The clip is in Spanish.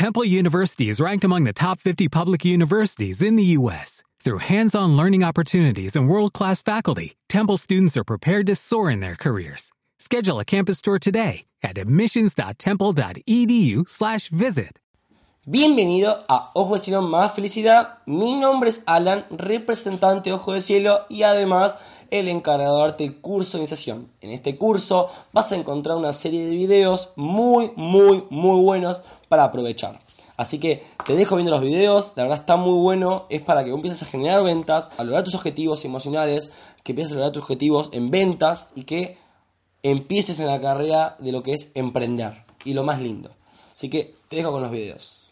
Temple University is ranked among the top 50 public universities in the U.S. Through hands-on learning opportunities and world-class faculty, Temple students are prepared to soar in their careers. Schedule a campus tour today at admissions.temple.edu/visit. Bienvenido a Ojo de Cielo más felicidad. Mi nombre es Alan, representante Ojo de Cielo y además el encargado de darte curso de iniciación. En este curso vas a encontrar una serie de videos muy, muy, muy buenos para aprovechar. Así que te dejo viendo los videos, la verdad está muy bueno, es para que empieces a generar ventas, a lograr tus objetivos emocionales, que empieces a lograr tus objetivos en ventas y que empieces en la carrera de lo que es emprender y lo más lindo. Así que te dejo con los videos.